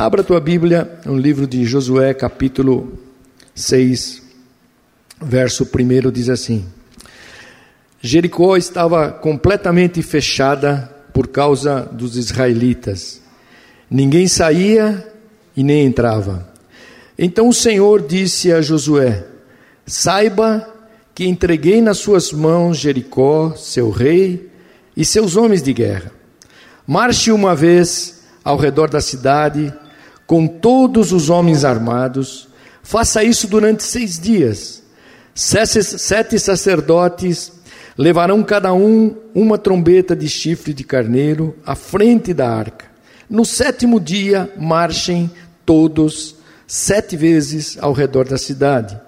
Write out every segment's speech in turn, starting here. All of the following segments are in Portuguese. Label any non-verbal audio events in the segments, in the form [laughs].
Abra a tua Bíblia no livro de Josué, capítulo 6, verso 1 diz assim: Jericó estava completamente fechada por causa dos israelitas. Ninguém saía e nem entrava. Então o Senhor disse a Josué: Saiba que entreguei nas suas mãos Jericó, seu rei e seus homens de guerra. Marche uma vez ao redor da cidade com todos os homens armados. Faça isso durante seis dias. Sete sacerdotes levarão cada um uma trombeta de chifre de carneiro à frente da arca. No sétimo dia, marchem todos sete vezes ao redor da cidade.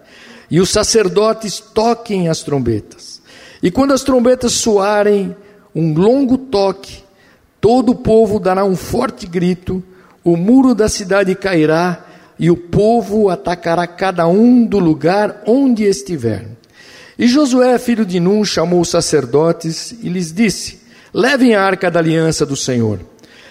E os sacerdotes toquem as trombetas. E quando as trombetas soarem um longo toque, todo o povo dará um forte grito, o muro da cidade cairá e o povo atacará cada um do lugar onde estiver. E Josué, filho de Nun, chamou os sacerdotes e lhes disse: Levem a arca da aliança do Senhor.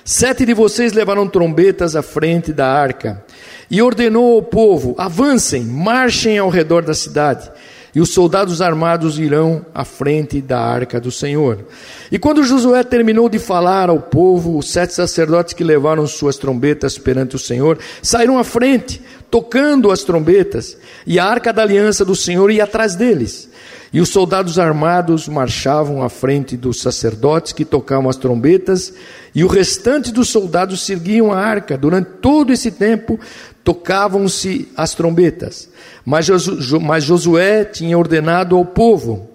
Sete de vocês levarão trombetas à frente da arca. E ordenou ao povo: avancem, marchem ao redor da cidade. E os soldados armados irão à frente da arca do Senhor. E quando Josué terminou de falar ao povo, os sete sacerdotes que levaram suas trombetas perante o Senhor saíram à frente, tocando as trombetas, e a arca da aliança do Senhor ia atrás deles. E os soldados armados marchavam à frente dos sacerdotes que tocavam as trombetas, e o restante dos soldados seguiam a arca. Durante todo esse tempo, tocavam-se as trombetas. Mas, Josué tinha ordenado ao povo: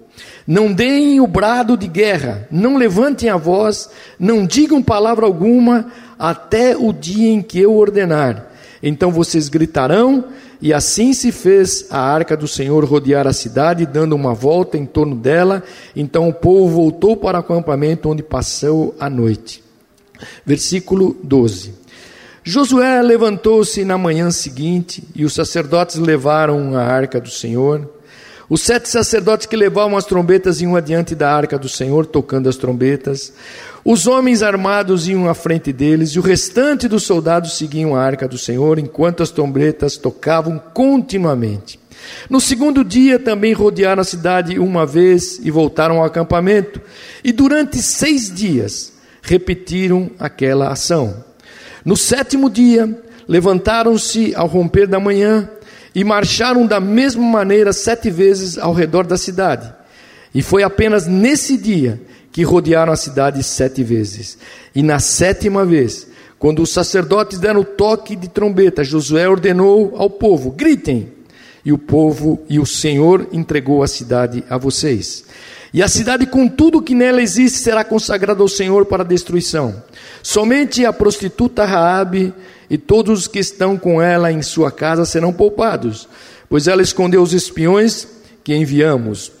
não deem o brado de guerra, não levantem a voz, não digam palavra alguma, até o dia em que eu ordenar. Então vocês gritarão e assim se fez a arca do Senhor rodear a cidade, dando uma volta em torno dela. Então o povo voltou para o acampamento onde passou a noite. Versículo 12. Josué levantou-se na manhã seguinte e os sacerdotes levaram a arca do Senhor. Os sete sacerdotes que levavam as trombetas iam adiante da arca do Senhor, tocando as trombetas. Os homens armados iam à frente deles, e o restante dos soldados seguiam a arca do Senhor, enquanto as trombetas tocavam continuamente. No segundo dia também rodearam a cidade uma vez e voltaram ao acampamento, e durante seis dias repetiram aquela ação. No sétimo dia, levantaram-se ao romper da manhã e marcharam da mesma maneira sete vezes ao redor da cidade. E foi apenas nesse dia que rodearam a cidade sete vezes. E na sétima vez, quando os sacerdotes deram o toque de trombeta, Josué ordenou ao povo: gritem. E o povo e o Senhor entregou a cidade a vocês. E a cidade com tudo que nela existe será consagrada ao Senhor para destruição. Somente a prostituta Raabe e todos os que estão com ela em sua casa serão poupados, pois ela escondeu os espiões que enviamos.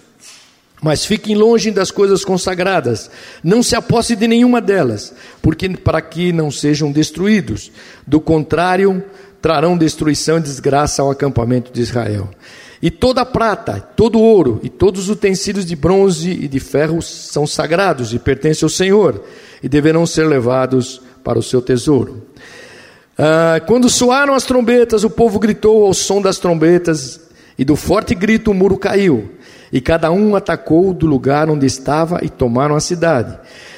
Mas fiquem longe das coisas consagradas, não se aposse de nenhuma delas, porque para que não sejam destruídos. Do contrário, trarão destruição e desgraça ao acampamento de Israel. E toda a prata, todo o ouro e todos os utensílios de bronze e de ferro são sagrados e pertencem ao Senhor, e deverão ser levados para o seu tesouro. Ah, quando soaram as trombetas, o povo gritou ao som das trombetas, e do forte grito o muro caiu. E cada um atacou do lugar onde estava e tomaram a cidade.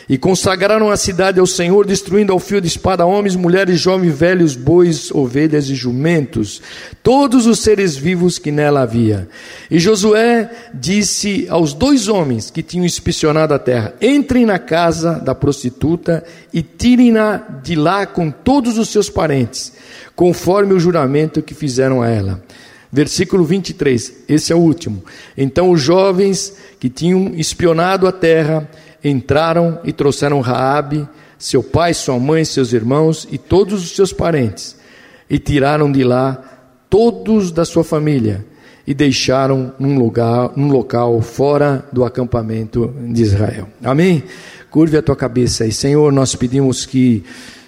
E consagraram a cidade ao Senhor, destruindo ao fio de espada homens, mulheres, jovens, velhos, bois, ovelhas e jumentos, todos os seres vivos que nela havia. E Josué disse aos dois homens que tinham inspecionado a terra: Entrem na casa da prostituta e tirem-na de lá com todos os seus parentes, conforme o juramento que fizeram a ela. Versículo 23, esse é o último. Então os jovens que tinham espionado a terra entraram e trouxeram Raabe, seu pai, sua mãe, seus irmãos e todos os seus parentes, e tiraram de lá todos da sua família e deixaram num lugar, num local fora do acampamento de Israel. Amém? Curve a tua cabeça aí, Senhor, nós pedimos que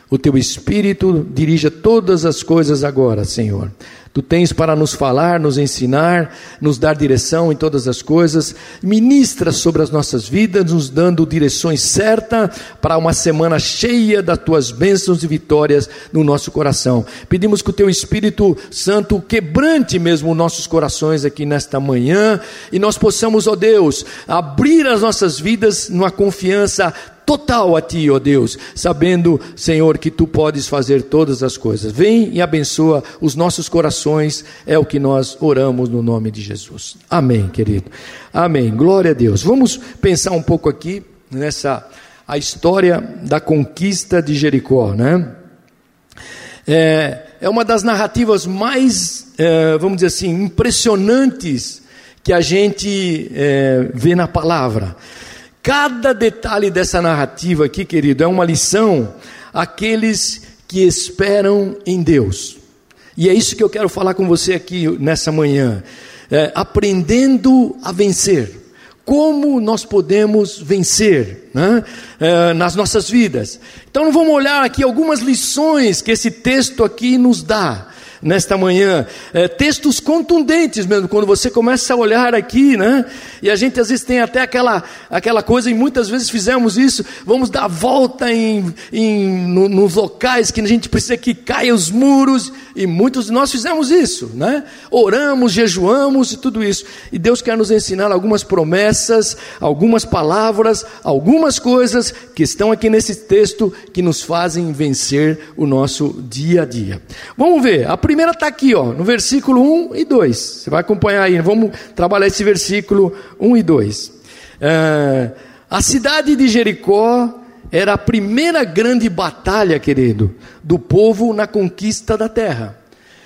o teu espírito dirija todas as coisas agora, Senhor Tu tens para nos falar, nos ensinar, nos dar direção em todas as coisas. Ministra sobre as nossas vidas, nos dando direções certas para uma semana cheia das tuas bênçãos e vitórias no nosso coração. Pedimos que o teu Espírito Santo quebrante mesmo nossos corações aqui nesta manhã e nós possamos, ó Deus, abrir as nossas vidas numa confiança total a Ti, ó Deus, sabendo, Senhor, que Tu podes fazer todas as coisas. Vem e abençoa os nossos corações, é o que nós oramos no nome de Jesus. Amém, querido. Amém. Glória a Deus. Vamos pensar um pouco aqui nessa a história da conquista de Jericó, né? É, é uma das narrativas mais, é, vamos dizer assim, impressionantes que a gente é, vê na palavra. Cada detalhe dessa narrativa aqui, querido, é uma lição àqueles que esperam em Deus. E é isso que eu quero falar com você aqui nessa manhã. É, aprendendo a vencer. Como nós podemos vencer né? é, nas nossas vidas. Então vamos olhar aqui algumas lições que esse texto aqui nos dá nesta manhã. É, textos contundentes mesmo, quando você começa a olhar aqui, né? E a gente às vezes tem até aquela, aquela coisa, e muitas vezes fizemos isso, vamos dar volta em, em, no, nos locais que a gente precisa que caia os muros, e muitos de nós fizemos isso, né? Oramos, jejuamos e tudo isso. E Deus quer nos ensinar algumas promessas, algumas palavras, algumas coisas que estão aqui nesse texto que nos fazem vencer o nosso dia a dia. Vamos ver, a primeira está aqui, ó, no versículo 1 e 2. Você vai acompanhar aí, vamos trabalhar esse versículo 1 e 2. É, a cidade de Jericó era a primeira grande batalha, querido, do povo na conquista da terra.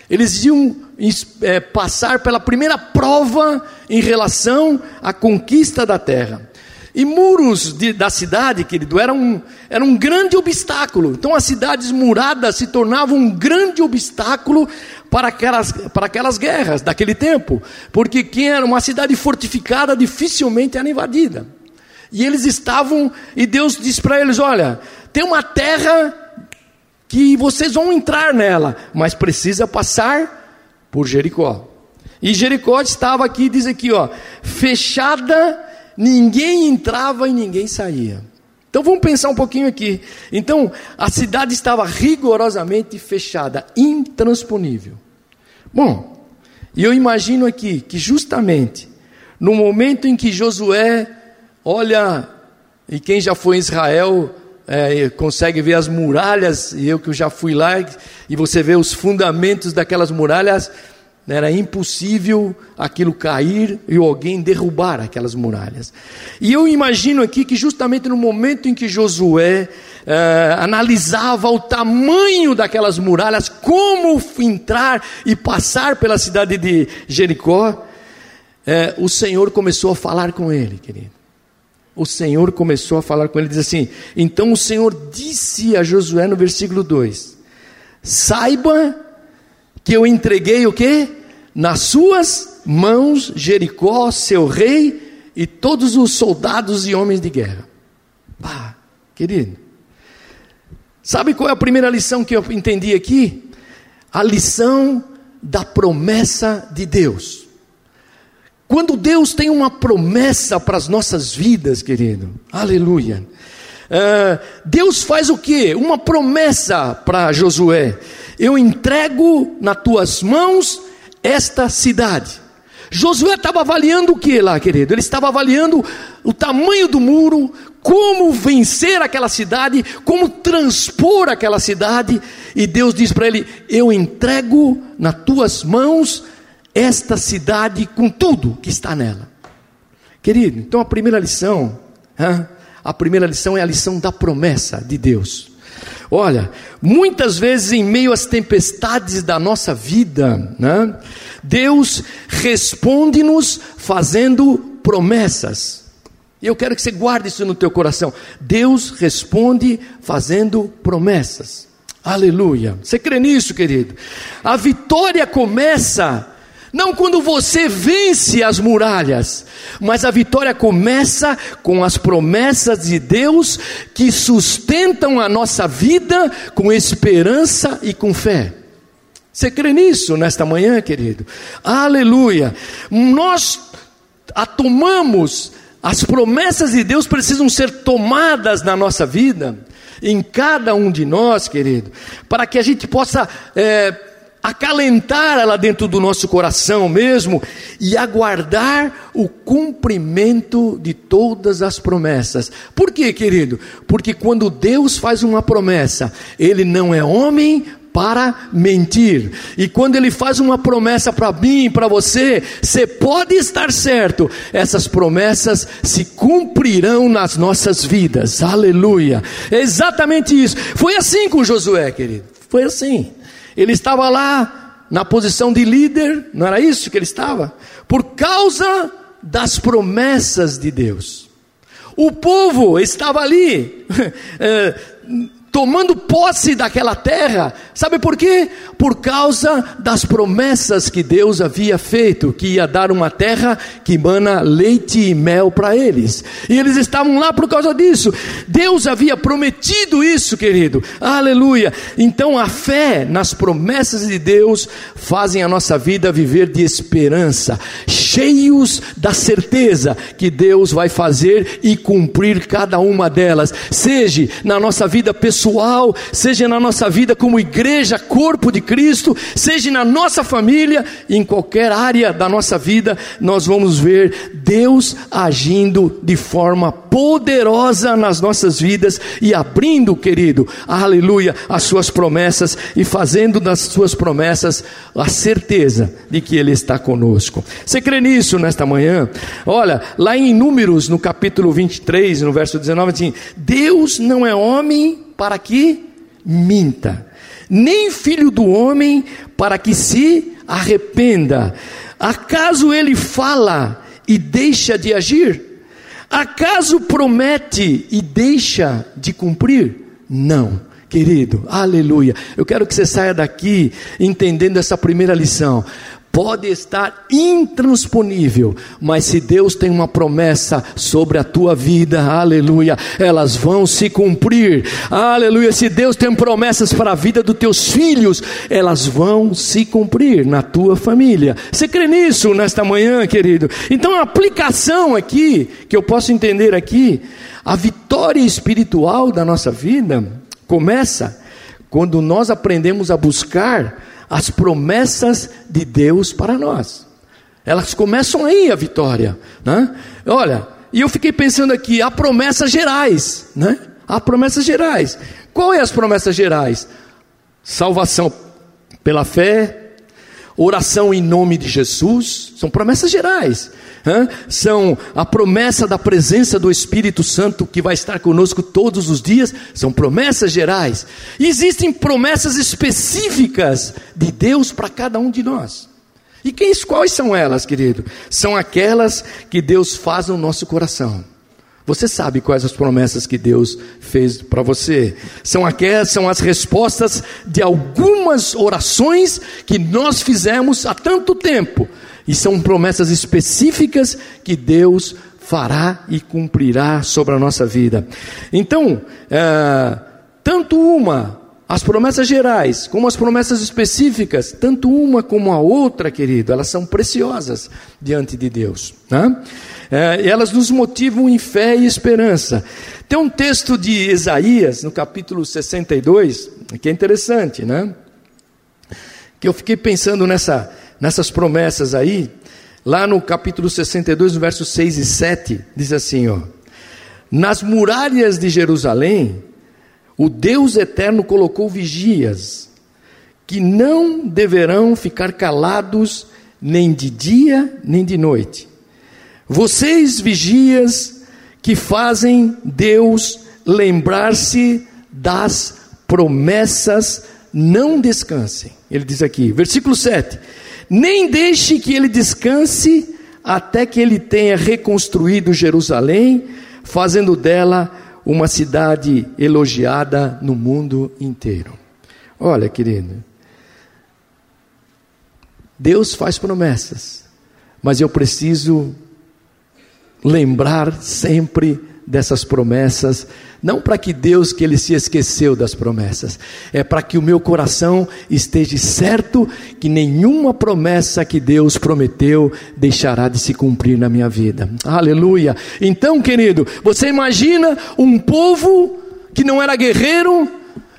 Eles iam é, passar pela primeira prova em relação à conquista da terra. E muros de, da cidade, querido, era um, era um grande obstáculo. Então as cidades muradas se tornavam um grande obstáculo para aquelas, para aquelas guerras daquele tempo. Porque quem era uma cidade fortificada dificilmente era invadida. E eles estavam, e Deus disse para eles: Olha, tem uma terra que vocês vão entrar nela, mas precisa passar por Jericó. E Jericó estava aqui, diz aqui, ó, fechada ninguém entrava e ninguém saía. Então vamos pensar um pouquinho aqui. Então a cidade estava rigorosamente fechada, intransponível. Bom, e eu imagino aqui que justamente no momento em que Josué olha, e quem já foi em Israel é, consegue ver as muralhas, e eu que já fui lá, e você vê os fundamentos daquelas muralhas, era impossível aquilo cair e alguém derrubar aquelas muralhas. E eu imagino aqui que justamente no momento em que Josué eh, analisava o tamanho daquelas muralhas, como entrar e passar pela cidade de Jericó, eh, o Senhor começou a falar com ele, querido. O Senhor começou a falar com ele, diz assim: Então o Senhor disse a Josué no versículo 2: Saiba que eu entreguei o que? Nas suas mãos Jericó, seu rei e todos os soldados e homens de guerra. Pá, querido. Sabe qual é a primeira lição que eu entendi aqui? A lição da promessa de Deus. Quando Deus tem uma promessa para as nossas vidas, querido, aleluia. Uh, Deus faz o que? Uma promessa para Josué: Eu entrego nas tuas mãos esta cidade. Josué estava avaliando o que lá, querido? Ele estava avaliando o tamanho do muro, como vencer aquela cidade, como transpor aquela cidade, e Deus diz para ele: Eu entrego nas tuas mãos esta cidade com tudo que está nela. Querido, então a primeira lição, hein? A primeira lição é a lição da promessa de Deus. Olha, muitas vezes em meio às tempestades da nossa vida, né, Deus responde-nos fazendo promessas. E eu quero que você guarde isso no teu coração. Deus responde fazendo promessas. Aleluia. Você crê nisso, querido? A vitória começa não quando você vence as muralhas, mas a vitória começa com as promessas de Deus que sustentam a nossa vida com esperança e com fé. Você crê nisso nesta manhã, querido? Aleluia! Nós a tomamos, as promessas de Deus precisam ser tomadas na nossa vida, em cada um de nós, querido, para que a gente possa. É, acalentar ela dentro do nosso coração mesmo e aguardar o cumprimento de todas as promessas. Por quê, querido? Porque quando Deus faz uma promessa, Ele não é homem para mentir. E quando ele faz uma promessa para mim, para você, você pode estar certo, essas promessas se cumprirão nas nossas vidas. Aleluia. É exatamente isso. Foi assim com Josué, querido. Foi assim. Ele estava lá na posição de líder, não era isso que ele estava? Por causa das promessas de Deus. O povo estava ali, é, [laughs] tomando posse daquela terra. Sabe por quê? Por causa das promessas que Deus havia feito, que ia dar uma terra que mana leite e mel para eles. E eles estavam lá por causa disso. Deus havia prometido isso, querido. Aleluia. Então a fé nas promessas de Deus fazem a nossa vida viver de esperança, cheios da certeza que Deus vai fazer e cumprir cada uma delas, seja na nossa vida pessoal pessoal, seja na nossa vida como igreja, corpo de Cristo, seja na nossa família, em qualquer área da nossa vida, nós vamos ver Deus agindo de forma poderosa nas nossas vidas e abrindo, querido, aleluia, as suas promessas e fazendo das suas promessas a certeza de que Ele está conosco. Você crê nisso nesta manhã? Olha, lá em Números, no capítulo 23, no verso 19, assim: Deus não é homem para que minta, nem filho do homem para que se arrependa. Acaso ele fala e deixa de agir? Acaso promete e deixa de cumprir? Não. Querido, aleluia. Eu quero que você saia daqui entendendo essa primeira lição pode estar intransponível, mas se Deus tem uma promessa sobre a tua vida, aleluia, elas vão se cumprir, aleluia. Se Deus tem promessas para a vida dos teus filhos, elas vão se cumprir na tua família. Você crê nisso nesta manhã, querido? Então a aplicação aqui, que eu posso entender aqui, a vitória espiritual da nossa vida começa quando nós aprendemos a buscar as promessas de Deus para nós. Elas começam aí a vitória, né? Olha, e eu fiquei pensando aqui, há promessas gerais, né? Há promessas gerais. Qual é as promessas gerais? Salvação pela fé, oração em nome de Jesus, são promessas gerais. São a promessa da presença do Espírito Santo que vai estar conosco todos os dias, são promessas gerais. E existem promessas específicas de Deus para cada um de nós. E quem, quais são elas, querido? São aquelas que Deus faz no nosso coração. Você sabe quais as promessas que Deus fez para você? São aquelas, são as respostas de algumas orações que nós fizemos há tanto tempo. E são promessas específicas que Deus fará e cumprirá sobre a nossa vida. Então, é, tanto uma, as promessas gerais, como as promessas específicas, tanto uma como a outra, querido, elas são preciosas diante de Deus. Né? É, elas nos motivam em fé e esperança. Tem um texto de Isaías, no capítulo 62, que é interessante, né? Que eu fiquei pensando nessa, nessas promessas aí. Lá no capítulo 62, no versos 6 e 7, diz assim: ó, Nas muralhas de Jerusalém, o Deus eterno colocou vigias, que não deverão ficar calados nem de dia nem de noite vocês vigias que fazem Deus lembrar-se das promessas, não descansem. Ele diz aqui, versículo 7: Nem deixe que ele descanse até que ele tenha reconstruído Jerusalém, fazendo dela uma cidade elogiada no mundo inteiro. Olha, querido, Deus faz promessas, mas eu preciso lembrar sempre dessas promessas, não para que Deus que ele se esqueceu das promessas, é para que o meu coração esteja certo que nenhuma promessa que Deus prometeu deixará de se cumprir na minha vida. Aleluia. Então, querido, você imagina um povo que não era guerreiro,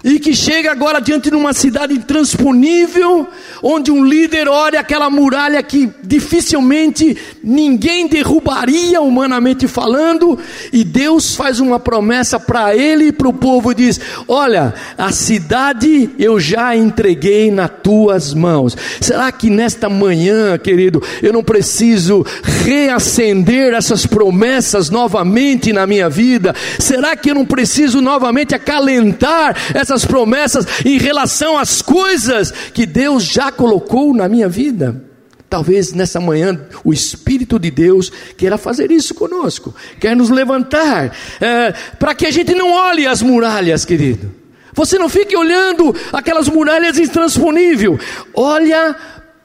e que chega agora diante de uma cidade intransponível, onde um líder olha aquela muralha que dificilmente ninguém derrubaria, humanamente falando, e Deus faz uma promessa para ele e para o povo e diz: Olha, a cidade eu já entreguei nas tuas mãos. Será que nesta manhã, querido, eu não preciso reacender essas promessas novamente na minha vida? Será que eu não preciso novamente acalentar essas essas promessas em relação às coisas que Deus já colocou na minha vida. Talvez nessa manhã o Espírito de Deus queira fazer isso conosco, quer nos levantar, é, para que a gente não olhe as muralhas, querido. Você não fique olhando aquelas muralhas intransponíveis. Olha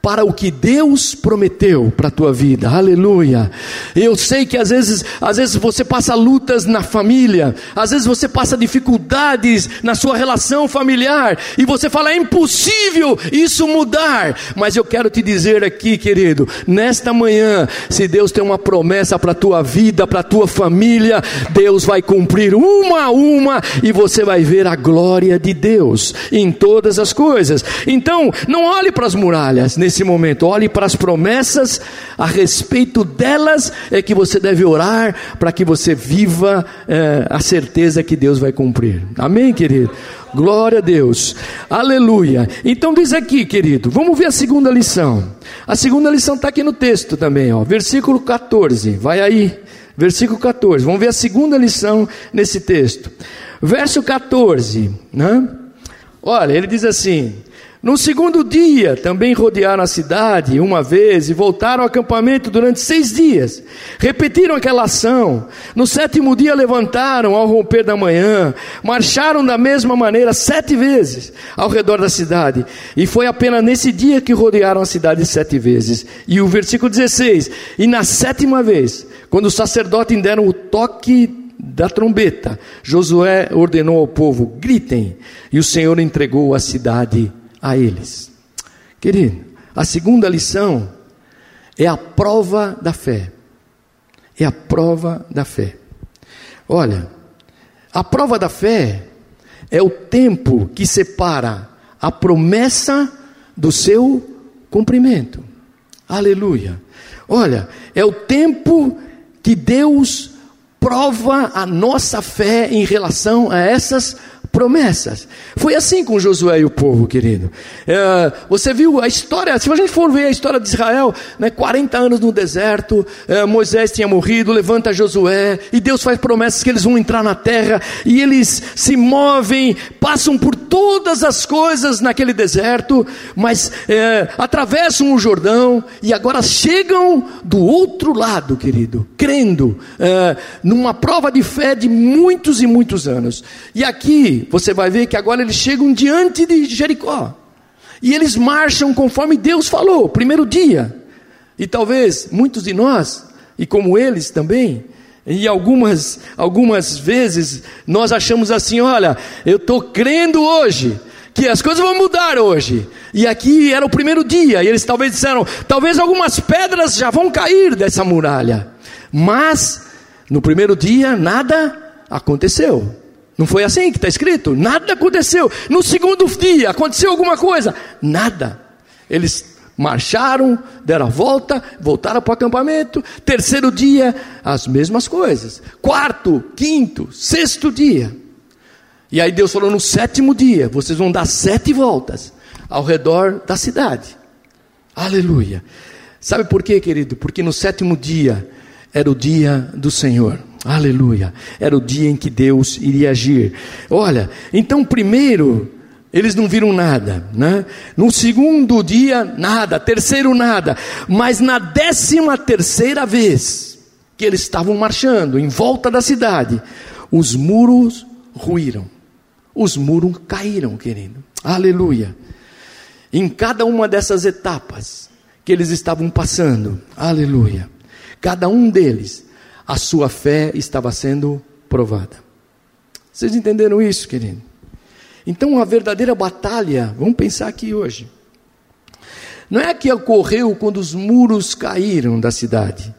para o que Deus prometeu para a tua vida. Aleluia. Eu sei que às vezes, às vezes você passa lutas na família, às vezes você passa dificuldades na sua relação familiar e você fala é impossível isso mudar. Mas eu quero te dizer aqui, querido, nesta manhã, se Deus tem uma promessa para a tua vida, para a tua família, Deus vai cumprir uma a uma e você vai ver a glória de Deus em todas as coisas. Então, não olhe para as muralhas nesse momento. Olhe para as promessas, a respeito delas é que você deve orar para que você viva é, a certeza que Deus vai cumprir. Amém, querido? Glória a Deus, aleluia. Então diz aqui, querido, vamos ver a segunda lição. A segunda lição está aqui no texto também, ó, versículo 14. Vai aí, versículo 14. Vamos ver a segunda lição nesse texto. Verso 14, né? Olha, ele diz assim: no segundo dia, também rodearam a cidade uma vez e voltaram ao acampamento durante seis dias. Repetiram aquela ação. No sétimo dia, levantaram ao romper da manhã, marcharam da mesma maneira sete vezes ao redor da cidade. E foi apenas nesse dia que rodearam a cidade sete vezes. E o versículo 16: E na sétima vez, quando os sacerdotes deram o toque da trombeta, Josué ordenou ao povo: gritem. E o Senhor entregou a cidade a eles. Querido, a segunda lição é a prova da fé. É a prova da fé. Olha, a prova da fé é o tempo que separa a promessa do seu cumprimento. Aleluia. Olha, é o tempo que Deus prova a nossa fé em relação a essas promessas. Foi assim com Josué e o povo, querido. É, você viu a história, se a gente for ver a história de Israel, né, 40 anos no deserto, é, Moisés tinha morrido, levanta Josué, e Deus faz promessas que eles vão entrar na terra, e eles se movem, passam por todas as coisas naquele deserto, mas é, atravessam o Jordão, e agora chegam do outro lado, querido, crendo, é, numa prova de fé de muitos e muitos anos. E aqui, você vai ver que agora eles chegam diante de Jericó. E eles marcham conforme Deus falou, primeiro dia. E talvez muitos de nós, e como eles também, e algumas, algumas vezes nós achamos assim: olha, eu estou crendo hoje, que as coisas vão mudar hoje. E aqui era o primeiro dia, e eles talvez disseram: talvez algumas pedras já vão cair dessa muralha. Mas, no primeiro dia, nada aconteceu. Não foi assim que está escrito? Nada aconteceu. No segundo dia, aconteceu alguma coisa? Nada. Eles marcharam, deram a volta, voltaram para o acampamento. Terceiro dia, as mesmas coisas. Quarto, quinto, sexto dia. E aí Deus falou: no sétimo dia, vocês vão dar sete voltas ao redor da cidade. Aleluia. Sabe por quê, querido? Porque no sétimo dia era o dia do Senhor. Aleluia. Era o dia em que Deus iria agir. Olha, então primeiro eles não viram nada, né? No segundo dia nada, terceiro nada, mas na décima terceira vez que eles estavam marchando em volta da cidade, os muros ruíram, os muros caíram, querido. Aleluia. Em cada uma dessas etapas que eles estavam passando, aleluia. Cada um deles a sua fé estava sendo provada. Vocês entenderam isso, querido? Então, a verdadeira batalha, vamos pensar aqui hoje, não é que ocorreu quando os muros caíram da cidade,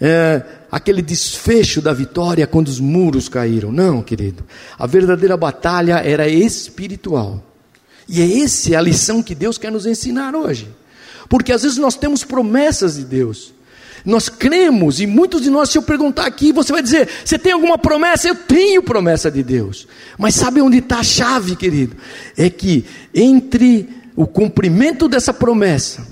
é aquele desfecho da vitória quando os muros caíram. Não, querido. A verdadeira batalha era espiritual. E é essa a lição que Deus quer nos ensinar hoje. Porque às vezes nós temos promessas de Deus. Nós cremos, e muitos de nós, se eu perguntar aqui, você vai dizer: Você tem alguma promessa? Eu tenho promessa de Deus. Mas sabe onde está a chave, querido? É que entre o cumprimento dessa promessa,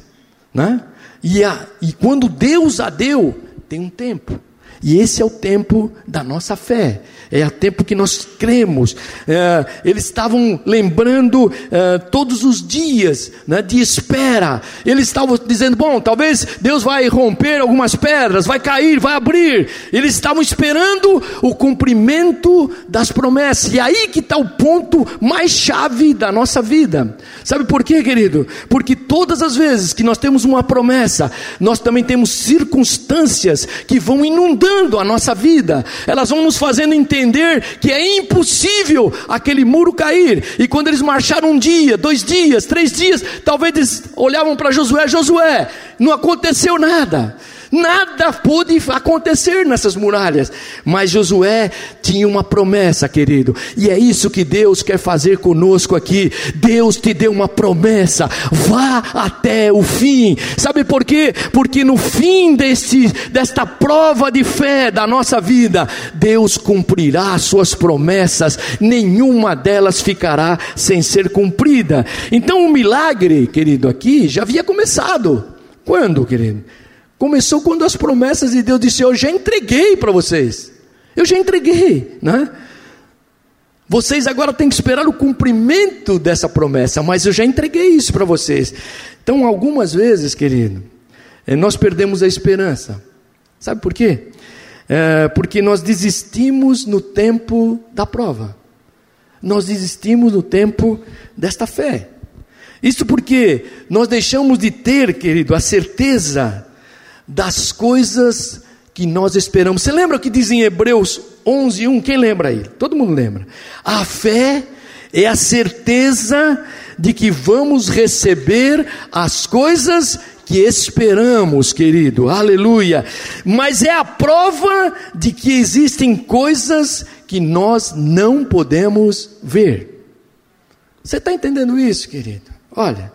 né? e, a, e quando Deus a deu, tem um tempo. E esse é o tempo da nossa fé é o tempo que nós cremos. É, eles estavam lembrando é, todos os dias né, de espera. Eles estavam dizendo: bom, talvez Deus vai romper algumas pedras, vai cair, vai abrir. Eles estavam esperando o cumprimento das promessas. E aí que está o ponto mais chave da nossa vida. Sabe por quê, querido? Porque todas as vezes que nós temos uma promessa, nós também temos circunstâncias que vão inundando a nossa vida. Elas vão nos fazendo entender que é impossível aquele muro cair. E quando eles marcharam um dia, dois dias, três dias, talvez eles olhavam para Josué: Josué, não aconteceu nada. Nada pôde acontecer nessas muralhas, mas Josué tinha uma promessa, querido, e é isso que Deus quer fazer conosco aqui. Deus te deu uma promessa, vá até o fim. Sabe por quê? Porque no fim deste, desta prova de fé da nossa vida, Deus cumprirá suas promessas, nenhuma delas ficará sem ser cumprida. Então o milagre, querido, aqui já havia começado. Quando, querido? Começou quando as promessas de Deus disse: Eu já entreguei para vocês. Eu já entreguei, né? Vocês agora têm que esperar o cumprimento dessa promessa, mas eu já entreguei isso para vocês. Então, algumas vezes, querido, eh, nós perdemos a esperança. Sabe por quê? É porque nós desistimos no tempo da prova. Nós desistimos no tempo desta fé. Isso porque nós deixamos de ter, querido, a certeza das coisas que nós esperamos. Você lembra o que diz em Hebreus 11, 1? Quem lembra aí? Todo mundo lembra. A fé é a certeza de que vamos receber as coisas que esperamos, querido, aleluia. Mas é a prova de que existem coisas que nós não podemos ver. Você está entendendo isso, querido? Olha,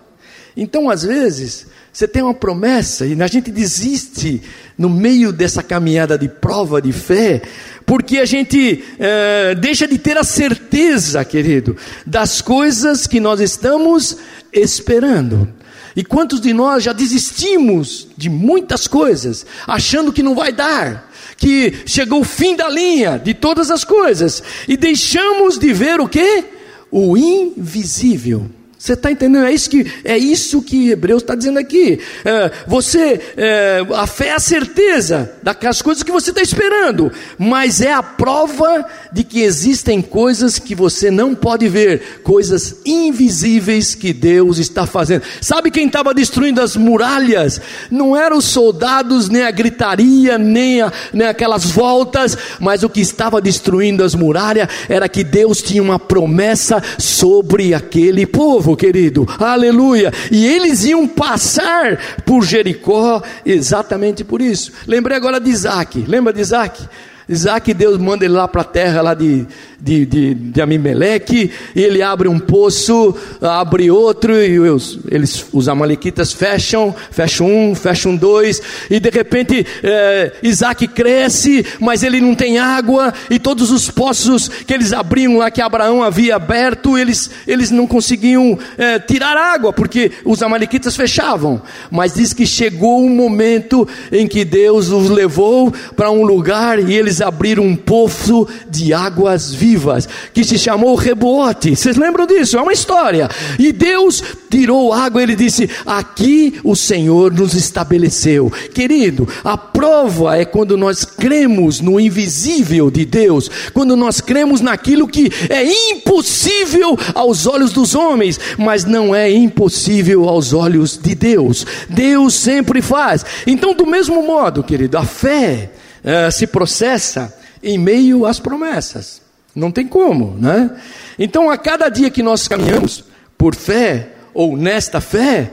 então às vezes você tem uma promessa e a gente desiste no meio dessa caminhada de prova de fé, porque a gente é, deixa de ter a certeza, querido, das coisas que nós estamos esperando. E quantos de nós já desistimos de muitas coisas, achando que não vai dar, que chegou o fim da linha de todas as coisas, e deixamos de ver o que? O invisível. Você está entendendo? É isso que, é isso que Hebreus está dizendo aqui. É, você, é, a fé é a certeza das coisas que você está esperando, mas é a prova de que existem coisas que você não pode ver, coisas invisíveis que Deus está fazendo. Sabe quem estava destruindo as muralhas? Não eram os soldados, nem a gritaria, nem, a, nem aquelas voltas, mas o que estava destruindo as muralhas era que Deus tinha uma promessa sobre aquele povo querido, aleluia. E eles iam passar por Jericó exatamente por isso. Lembrei agora de Isaac, lembra de Isaac? Isaac, Deus manda ele lá para a terra lá de, de, de, de Amimeleque, e ele abre um poço, abre outro, e os, eles, os amalequitas fecham, fecham um, fecham dois, e de repente é, Isaac cresce, mas ele não tem água, e todos os poços que eles abriam lá, que Abraão havia aberto, eles, eles não conseguiam é, tirar água, porque os amalequitas fechavam, mas diz que chegou um momento em que Deus os levou para um lugar, e eles abriram um poço de águas vivas, que se chamou Rebote. Vocês lembram disso? É uma história. E Deus tirou água, ele disse: Aqui o Senhor nos estabeleceu. Querido, a prova é quando nós cremos no invisível de Deus, quando nós cremos naquilo que é impossível aos olhos dos homens, mas não é impossível aos olhos de Deus. Deus sempre faz. Então, do mesmo modo, querido, a fé uh, se processa em meio às promessas. Não tem como, né? Então, a cada dia que nós caminhamos por fé, ou nesta fé,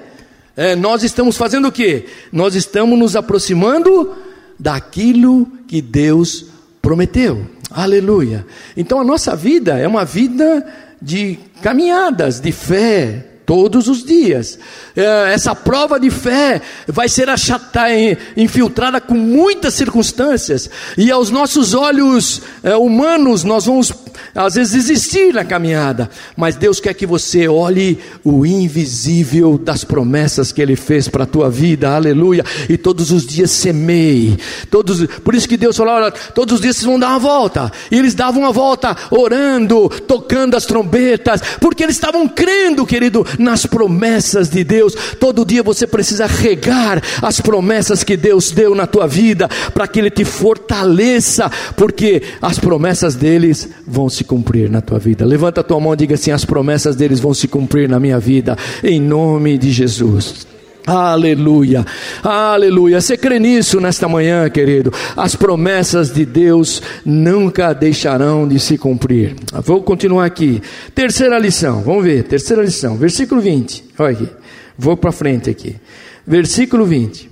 é, nós estamos fazendo o quê? Nós estamos nos aproximando daquilo que Deus prometeu. Aleluia. Então a nossa vida é uma vida de caminhadas, de fé, todos os dias. É, essa prova de fé vai ser achatada, infiltrada com muitas circunstâncias, e aos nossos olhos é, humanos nós vamos às vezes existir na caminhada, mas Deus quer que você olhe o invisível das promessas que Ele fez para a tua vida, aleluia, e todos os dias semeie, todos, por isso que Deus falou, olha, todos os dias vocês vão dar uma volta, e eles davam uma volta orando, tocando as trombetas, porque eles estavam crendo, querido, nas promessas de Deus, todo dia você precisa regar as promessas que Deus deu na tua vida, para que Ele te fortaleça, porque as promessas deles vão se cumprir na tua vida. Levanta a tua mão e diga assim: as promessas deles vão se cumprir na minha vida, em nome de Jesus. Aleluia, aleluia. Você crê nisso nesta manhã, querido? As promessas de Deus nunca deixarão de se cumprir. Vou continuar aqui. Terceira lição, vamos ver. Terceira lição, versículo 20. Olha aqui, vou para frente aqui. Versículo 20.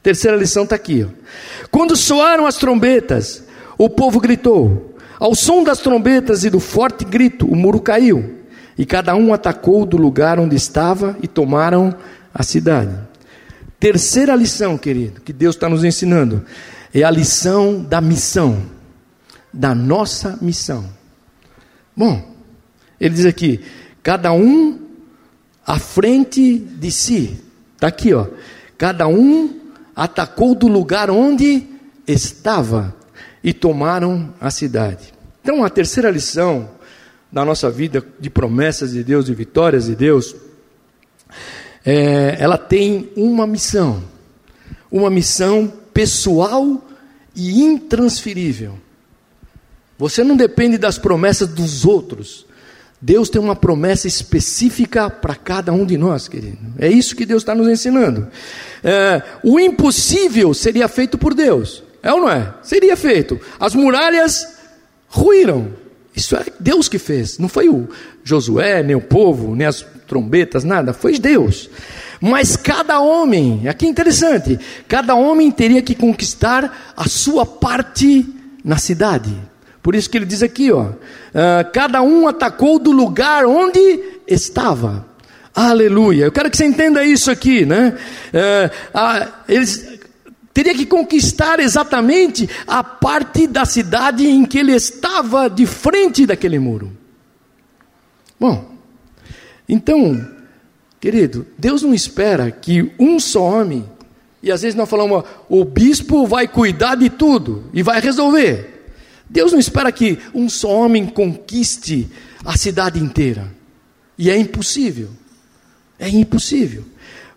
Terceira lição está aqui. Ó. Quando soaram as trombetas, o povo gritou: ao som das trombetas e do forte grito, o muro caiu, e cada um atacou do lugar onde estava e tomaram a cidade. Terceira lição, querido, que Deus está nos ensinando, é a lição da missão, da nossa missão. Bom, ele diz aqui: cada um à frente de si, está aqui, ó. Cada um atacou do lugar onde estava e tomaram a cidade. Então, a terceira lição da nossa vida de promessas de Deus, de vitórias de Deus, é, ela tem uma missão, uma missão pessoal e intransferível. Você não depende das promessas dos outros. Deus tem uma promessa específica para cada um de nós, querido. É isso que Deus está nos ensinando. É, o impossível seria feito por Deus. É ou não é? Seria feito. As muralhas ruíram. Isso é Deus que fez. Não foi o Josué, nem o povo, nem as trombetas, nada. Foi Deus. Mas cada homem, aqui é interessante, cada homem teria que conquistar a sua parte na cidade. Por isso que ele diz aqui, ó, uh, cada um atacou do lugar onde estava. Aleluia. Eu quero que você entenda isso aqui, né? Uh, uh, eles teria que conquistar exatamente a parte da cidade em que ele estava de frente daquele muro. Bom, então, querido, Deus não espera que um só homem, e às vezes nós falamos, o bispo vai cuidar de tudo e vai resolver. Deus não espera que um só homem conquiste a cidade inteira. E é impossível. É impossível.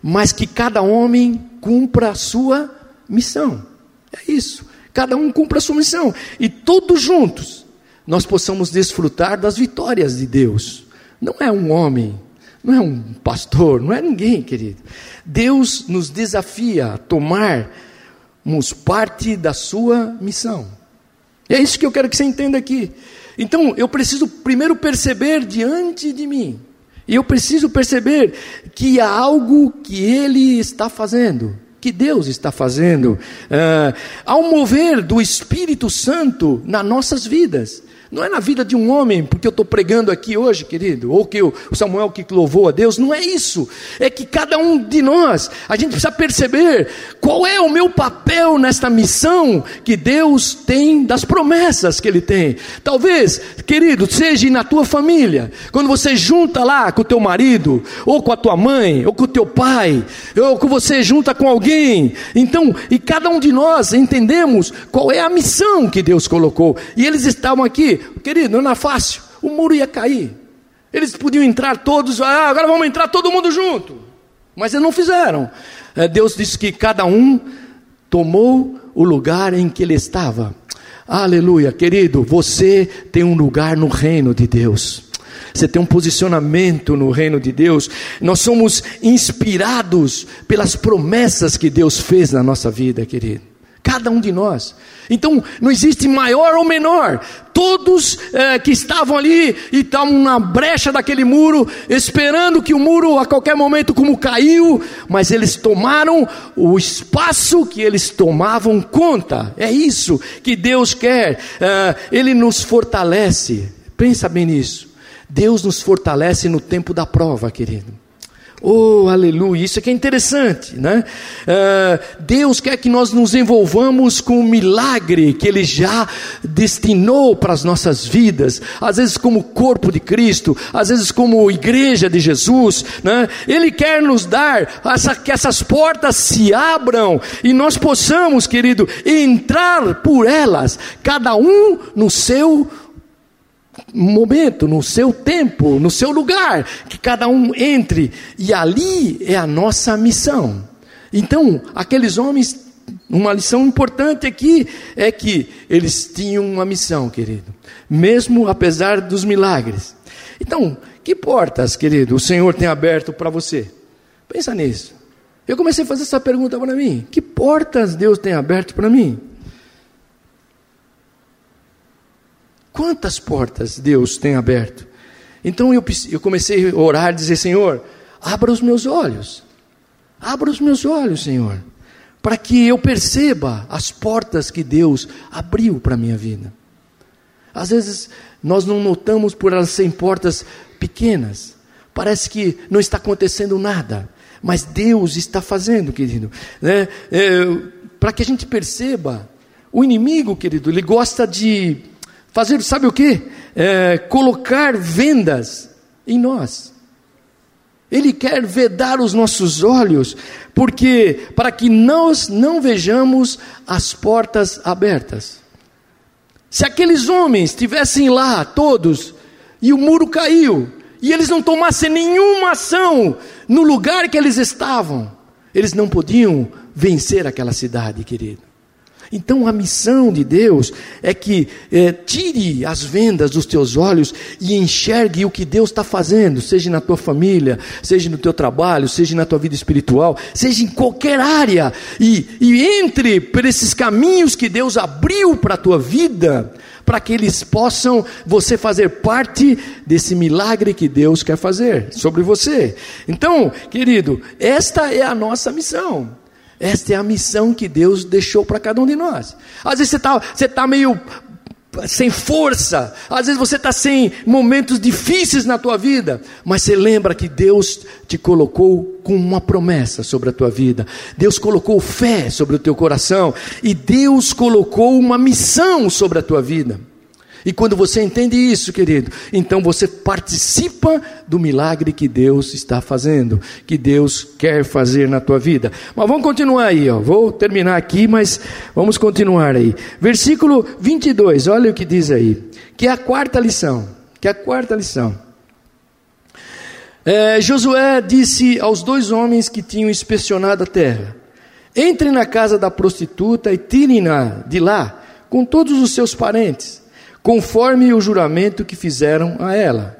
Mas que cada homem cumpra a sua missão. É isso. Cada um cumpra a sua missão. E todos juntos nós possamos desfrutar das vitórias de Deus. Não é um homem, não é um pastor, não é ninguém, querido. Deus nos desafia a tomarmos parte da sua missão. E é isso que eu quero que você entenda aqui. Então, eu preciso primeiro perceber diante de mim. E eu preciso perceber que há algo que Ele está fazendo que Deus está fazendo uh, ao mover do Espírito Santo nas nossas vidas. Não é na vida de um homem, porque eu estou pregando aqui hoje, querido, ou que o Samuel que louvou a Deus, não é isso. É que cada um de nós, a gente precisa perceber qual é o meu papel nesta missão que Deus tem, das promessas que Ele tem. Talvez, querido, seja na tua família, quando você junta lá com o teu marido, ou com a tua mãe, ou com o teu pai, ou que você junta com alguém. Então, e cada um de nós entendemos qual é a missão que Deus colocou. E eles estavam aqui querido, não é fácil, o muro ia cair. Eles podiam entrar todos, ah, agora vamos entrar todo mundo junto. Mas eles não fizeram. É, Deus disse que cada um tomou o lugar em que ele estava. Aleluia, querido, você tem um lugar no reino de Deus. Você tem um posicionamento no reino de Deus. Nós somos inspirados pelas promessas que Deus fez na nossa vida, querido. Cada um de nós. Então, não existe maior ou menor. Todos é, que estavam ali e estavam na brecha daquele muro, esperando que o muro a qualquer momento como caiu, mas eles tomaram o espaço que eles tomavam conta. É isso que Deus quer. É, Ele nos fortalece. Pensa bem nisso. Deus nos fortalece no tempo da prova, querido. Oh, aleluia, isso aqui é interessante, né? Uh, Deus quer que nós nos envolvamos com o milagre que Ele já destinou para as nossas vidas, às vezes como corpo de Cristo, às vezes como igreja de Jesus, né? Ele quer nos dar essa, que essas portas se abram e nós possamos, querido, entrar por elas, cada um no seu momento, no seu tempo, no seu lugar, que cada um entre, e ali é a nossa missão. Então, aqueles homens, uma lição importante aqui é que eles tinham uma missão, querido, mesmo apesar dos milagres. Então, que portas, querido, o Senhor tem aberto para você? Pensa nisso. Eu comecei a fazer essa pergunta para mim: que portas Deus tem aberto para mim? Quantas portas Deus tem aberto? Então eu, eu comecei a orar, dizer: Senhor, abra os meus olhos, abra os meus olhos, Senhor, para que eu perceba as portas que Deus abriu para a minha vida. Às vezes nós não notamos por elas serem portas pequenas, parece que não está acontecendo nada, mas Deus está fazendo, querido, né? É, para que a gente perceba, o inimigo, querido, ele gosta de Fazer, sabe o que? É, colocar vendas em nós. Ele quer vedar os nossos olhos, porque para que nós não vejamos as portas abertas. Se aqueles homens estivessem lá todos e o muro caiu e eles não tomassem nenhuma ação no lugar que eles estavam, eles não podiam vencer aquela cidade, querido. Então a missão de Deus é que é, tire as vendas dos teus olhos e enxergue o que Deus está fazendo, seja na tua família, seja no teu trabalho, seja na tua vida espiritual, seja em qualquer área, e, e entre por esses caminhos que Deus abriu para a tua vida, para que eles possam você fazer parte desse milagre que Deus quer fazer sobre você. Então, querido, esta é a nossa missão. Esta é a missão que Deus deixou para cada um de nós. Às vezes você está você tá meio sem força, às vezes você está sem momentos difíceis na tua vida, mas você lembra que Deus te colocou com uma promessa sobre a tua vida, Deus colocou fé sobre o teu coração, e Deus colocou uma missão sobre a tua vida. E quando você entende isso, querido, então você participa do milagre que Deus está fazendo, que Deus quer fazer na tua vida. Mas vamos continuar aí, ó. Vou terminar aqui, mas vamos continuar aí. Versículo 22, olha o que diz aí, que é a quarta lição, que é a quarta lição. É, Josué disse aos dois homens que tinham inspecionado a terra: Entrem na casa da prostituta e tirem-na de lá com todos os seus parentes conforme o juramento que fizeram a ela.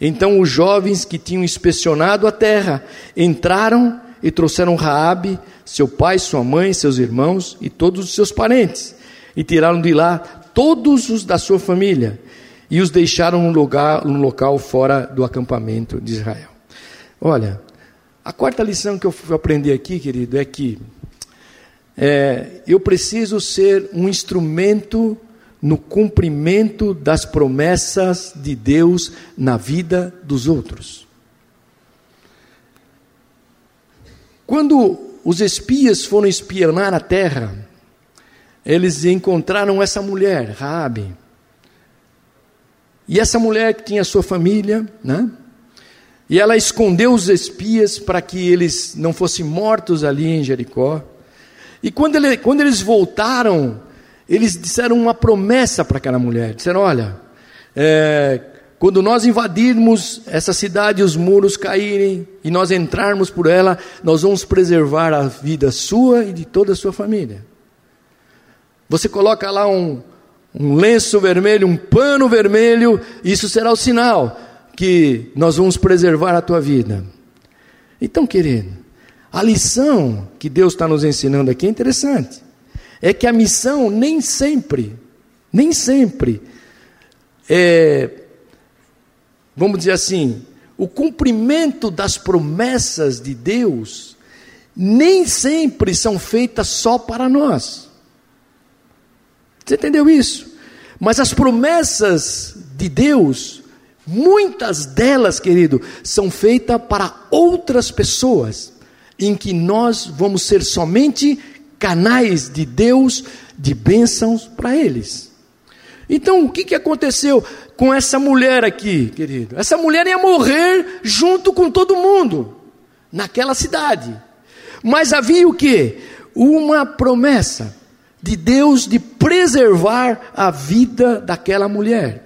Então os jovens que tinham inspecionado a terra entraram e trouxeram Raabe, seu pai, sua mãe, seus irmãos e todos os seus parentes, e tiraram de lá todos os da sua família e os deixaram no lugar, no local fora do acampamento de Israel. Olha, a quarta lição que eu aprendi aqui, querido, é que é, eu preciso ser um instrumento no cumprimento das promessas de Deus na vida dos outros. Quando os espias foram espionar a terra, eles encontraram essa mulher, Raabe. E essa mulher que tinha sua família, né? E ela escondeu os espias para que eles não fossem mortos ali em Jericó. E quando, ele, quando eles voltaram eles disseram uma promessa para aquela mulher: disseram, olha, é, quando nós invadirmos essa cidade, os muros caírem e nós entrarmos por ela, nós vamos preservar a vida sua e de toda a sua família. Você coloca lá um, um lenço vermelho, um pano vermelho, isso será o sinal que nós vamos preservar a tua vida. Então, querido, a lição que Deus está nos ensinando aqui é interessante é que a missão nem sempre, nem sempre, é, vamos dizer assim, o cumprimento das promessas de Deus nem sempre são feitas só para nós. Você entendeu isso? Mas as promessas de Deus, muitas delas, querido, são feitas para outras pessoas, em que nós vamos ser somente canais de Deus de bênçãos para eles. Então, o que, que aconteceu com essa mulher aqui, querido? Essa mulher ia morrer junto com todo mundo, naquela cidade. Mas havia o que? Uma promessa de Deus de preservar a vida daquela mulher.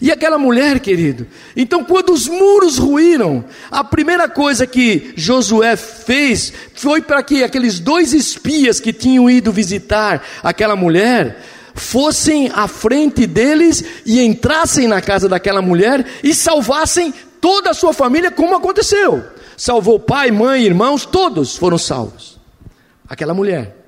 E aquela mulher, querido, então quando os muros ruíram, a primeira coisa que Josué fez foi para que aqueles dois espias que tinham ido visitar aquela mulher fossem à frente deles e entrassem na casa daquela mulher e salvassem toda a sua família, como aconteceu. Salvou pai, mãe, irmãos, todos foram salvos. Aquela mulher.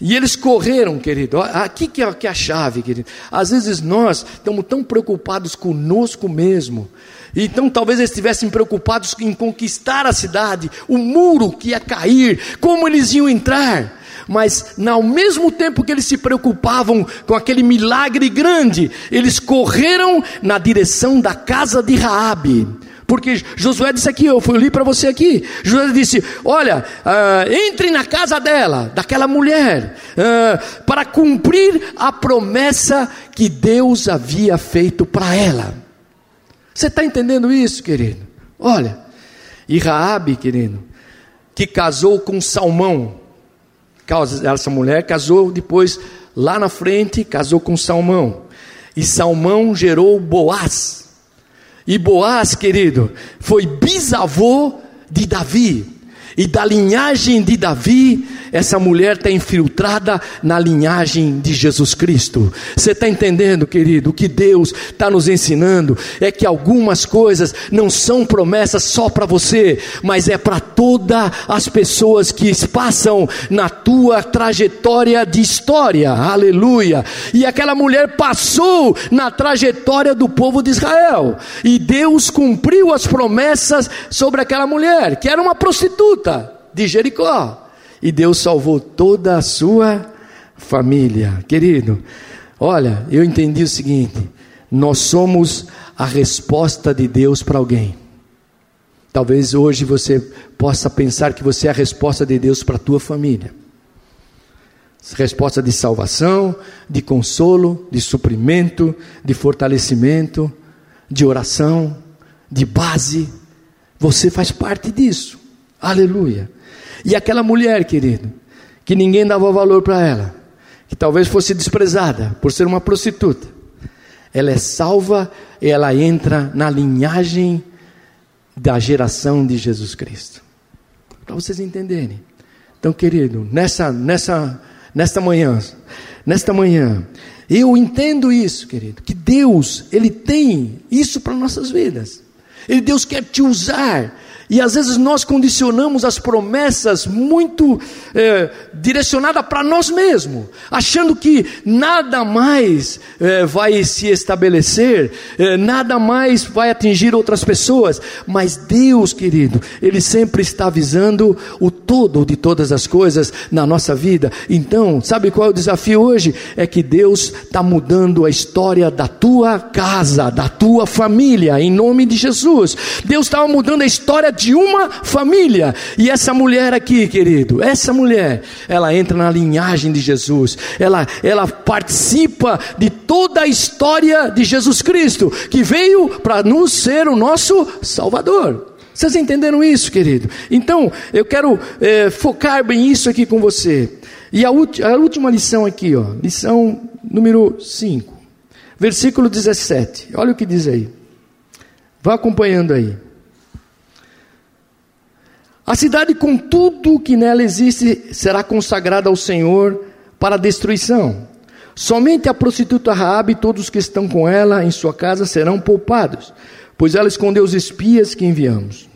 E eles correram, querido. Aqui que é, que é a chave, querido. Às vezes nós estamos tão preocupados conosco mesmo. Então talvez eles estivessem preocupados em conquistar a cidade, o muro que ia cair, como eles iam entrar. Mas ao mesmo tempo que eles se preocupavam com aquele milagre grande, eles correram na direção da casa de Raabe. Porque Josué disse aqui, eu fui li para você aqui. Josué disse: Olha, uh, entre na casa dela, daquela mulher, uh, para cumprir a promessa que Deus havia feito para ela. Você está entendendo isso, querido? Olha, e Raabe, querido, que casou com Salmão, essa mulher casou depois, lá na frente, casou com Salmão. E Salmão gerou Boaz. E Boaz, querido, foi bisavô de Davi. E da linhagem de Davi, essa mulher está infiltrada na linhagem de Jesus Cristo. Você está entendendo, querido? O que Deus está nos ensinando é que algumas coisas não são promessas só para você, mas é para todas as pessoas que passam na tua trajetória de história. Aleluia! E aquela mulher passou na trajetória do povo de Israel. E Deus cumpriu as promessas sobre aquela mulher, que era uma prostituta de Jericó. E Deus salvou toda a sua família. Querido, olha, eu entendi o seguinte: nós somos a resposta de Deus para alguém. Talvez hoje você possa pensar que você é a resposta de Deus para a tua família. Resposta de salvação, de consolo, de suprimento, de fortalecimento, de oração, de base. Você faz parte disso. Aleluia. E aquela mulher, querido, que ninguém dava valor para ela, que talvez fosse desprezada por ser uma prostituta, ela é salva e ela entra na linhagem da geração de Jesus Cristo. Para vocês entenderem. Então, querido, nessa nessa nesta manhã, nesta manhã, eu entendo isso, querido, que Deus, ele tem isso para nossas vidas. Ele Deus quer te usar e às vezes nós condicionamos as promessas muito é, direcionadas para nós mesmos, achando que nada mais é, vai se estabelecer, é, nada mais vai atingir outras pessoas, mas Deus, querido, Ele sempre está visando o todo de todas as coisas na nossa vida. Então, sabe qual é o desafio hoje? É que Deus está mudando a história da tua casa, da tua família, em nome de Jesus. Deus estava mudando a história de uma família. E essa mulher aqui, querido, essa mulher, ela entra na linhagem de Jesus. Ela, ela participa de toda a história de Jesus Cristo, que veio para nos ser o nosso Salvador. Vocês entenderam isso, querido? Então, eu quero é, focar bem isso aqui com você. E a, a última lição aqui, ó, lição número 5, versículo 17. Olha o que diz aí. Vá acompanhando aí. A cidade, com tudo que nela existe, será consagrada ao Senhor para destruição. Somente a prostituta Raabe e todos que estão com ela em sua casa serão poupados, pois ela escondeu os espias que enviamos.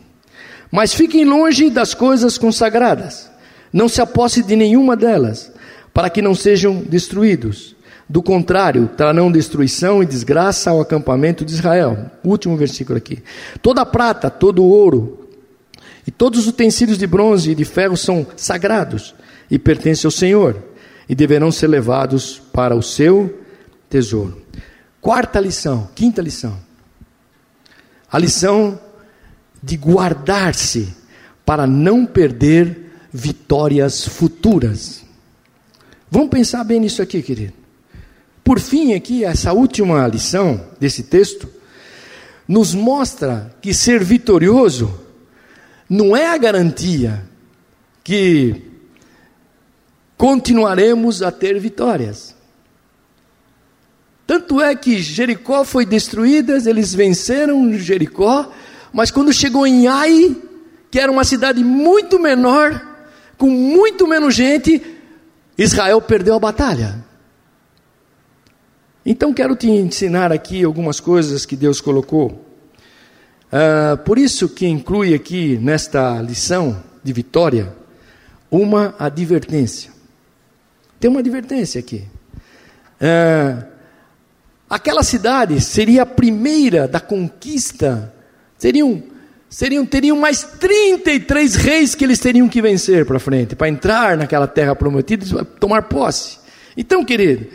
Mas fiquem longe das coisas consagradas, não se aposse de nenhuma delas, para que não sejam destruídos. Do contrário, trarão destruição e desgraça ao acampamento de Israel. Último versículo aqui. Toda prata, todo ouro e todos os utensílios de bronze e de ferro são sagrados e pertencem ao Senhor e deverão ser levados para o seu tesouro. Quarta lição, quinta lição. A lição de guardar-se para não perder vitórias futuras. Vamos pensar bem nisso aqui, querido. Por fim, aqui, essa última lição desse texto nos mostra que ser vitorioso não é a garantia que continuaremos a ter vitórias. Tanto é que Jericó foi destruída, eles venceram Jericó, mas quando chegou em Ai, que era uma cidade muito menor, com muito menos gente, Israel perdeu a batalha. Então quero te ensinar aqui algumas coisas que Deus colocou. Uh, por isso que inclui aqui nesta lição de vitória uma advertência. Tem uma advertência aqui. Uh, aquela cidade seria a primeira da conquista. Seriam, seriam, teriam mais 33 reis que eles teriam que vencer para frente, para entrar naquela terra prometida e tomar posse. Então, querido,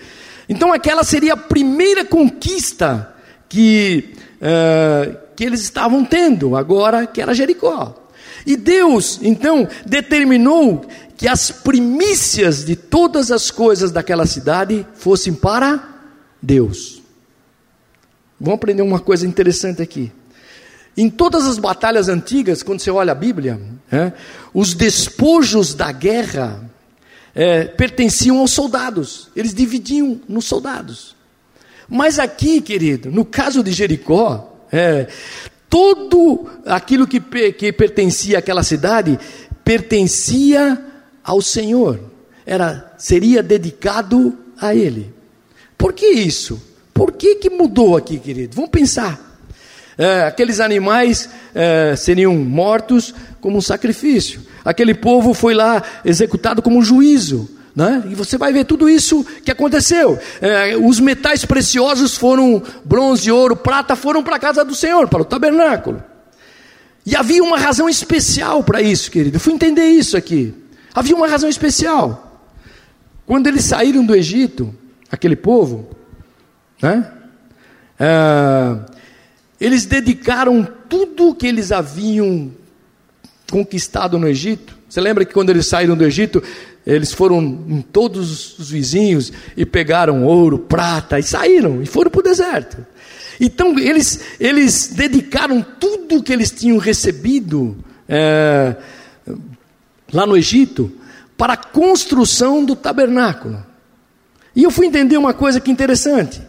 então aquela seria a primeira conquista que, uh, que eles estavam tendo, agora que era Jericó. E Deus, então, determinou que as primícias de todas as coisas daquela cidade fossem para Deus. Vamos aprender uma coisa interessante aqui. Em todas as batalhas antigas, quando você olha a Bíblia, é, os despojos da guerra é, pertenciam aos soldados, eles dividiam nos soldados. Mas aqui, querido, no caso de Jericó, é, tudo aquilo que, que pertencia àquela cidade pertencia ao Senhor, era seria dedicado a Ele. Por que isso? Por que, que mudou aqui, querido? Vamos pensar. É, aqueles animais é, seriam mortos como um sacrifício. Aquele povo foi lá executado como um juízo. Né? E você vai ver tudo isso que aconteceu. É, os metais preciosos foram bronze, ouro, prata, foram para a casa do Senhor, para o tabernáculo. E havia uma razão especial para isso, querido. Eu fui entender isso aqui. Havia uma razão especial. Quando eles saíram do Egito, aquele povo, né? É, eles dedicaram tudo que eles haviam conquistado no Egito. Você lembra que quando eles saíram do Egito, eles foram em todos os vizinhos e pegaram ouro, prata e saíram e foram para o deserto. Então eles, eles dedicaram tudo que eles tinham recebido é, lá no Egito para a construção do tabernáculo. E eu fui entender uma coisa que interessante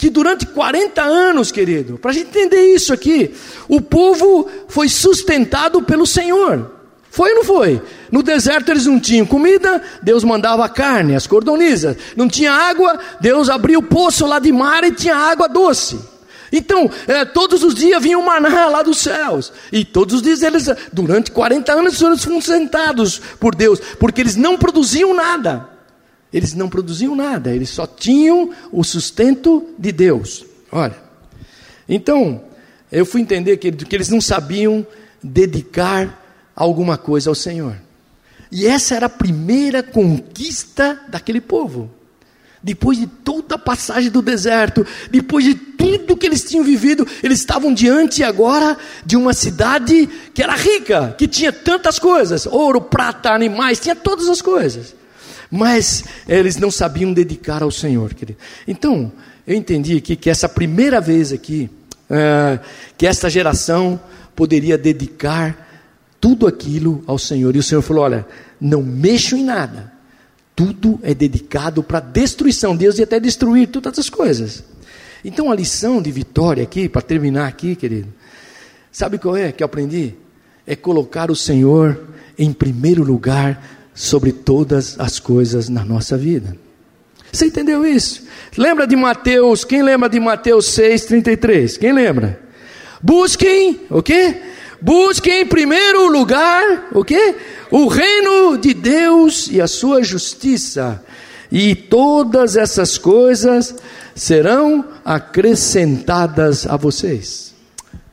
que durante 40 anos, querido, para a gente entender isso aqui, o povo foi sustentado pelo Senhor. Foi ou não foi? No deserto eles não tinham comida, Deus mandava carne, as cordonizas. Não tinha água, Deus abriu o poço lá de mar e tinha água doce. Então, é, todos os dias vinha o maná lá dos céus. E todos os dias eles, durante 40 anos, eles foram sustentados por Deus, porque eles não produziam nada. Eles não produziam nada, eles só tinham o sustento de Deus. Olha, então, eu fui entender que, que eles não sabiam dedicar alguma coisa ao Senhor. E essa era a primeira conquista daquele povo. Depois de toda a passagem do deserto, depois de tudo que eles tinham vivido, eles estavam diante agora de uma cidade que era rica, que tinha tantas coisas: ouro, prata, animais, tinha todas as coisas mas eles não sabiam dedicar ao Senhor, querido. Então, eu entendi aqui que essa primeira vez aqui, uh, que esta geração poderia dedicar tudo aquilo ao Senhor. E o Senhor falou: olha, não mexo em nada, tudo é dedicado para destruição. Deus ia até destruir todas as coisas. Então, a lição de vitória aqui, para terminar aqui, querido, sabe qual é que eu aprendi? É colocar o Senhor em primeiro lugar sobre todas as coisas na nossa vida. Você entendeu isso? Lembra de Mateus? Quem lembra de Mateus 6:33? Quem lembra? Busquem, o quê? Busquem em primeiro lugar, o quê? O reino de Deus e a sua justiça, e todas essas coisas serão acrescentadas a vocês.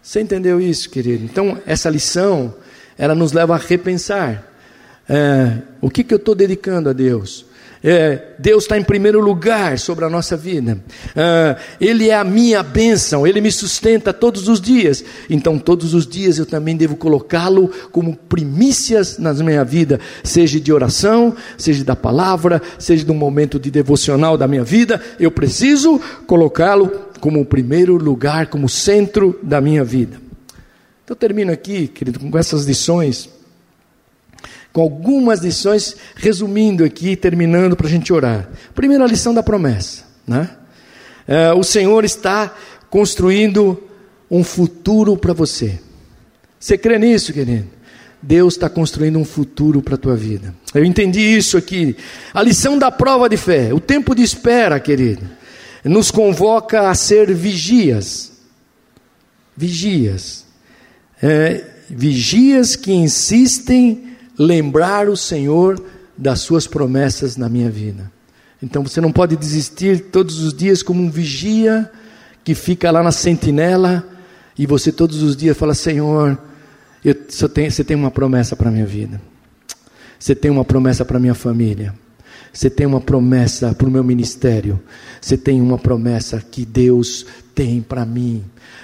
Você entendeu isso, querido? Então, essa lição, ela nos leva a repensar: é, o que, que eu estou dedicando a Deus? É, Deus está em primeiro lugar sobre a nossa vida. É, ele é a minha bênção, Ele me sustenta todos os dias. Então, todos os dias eu também devo colocá-lo como primícias na minha vida, seja de oração, seja da palavra, seja de um momento de devocional da minha vida. Eu preciso colocá-lo como o primeiro lugar, como centro da minha vida. Então, termino aqui, querido, com essas lições com algumas lições, resumindo aqui, terminando para a gente orar. Primeira lição da promessa, né? É, o Senhor está construindo um futuro para você. Você crê nisso, querido? Deus está construindo um futuro para a tua vida. Eu entendi isso aqui. A lição da prova de fé, o tempo de espera, querido, nos convoca a ser vigias. Vigias. É, vigias que insistem lembrar o Senhor das suas promessas na minha vida. Então você não pode desistir todos os dias como um vigia que fica lá na sentinela e você todos os dias fala: Senhor, eu, tenho, você tem uma promessa para a minha vida, você tem uma promessa para a minha família, você tem uma promessa para o meu ministério, você tem uma promessa que Deus tem para mim.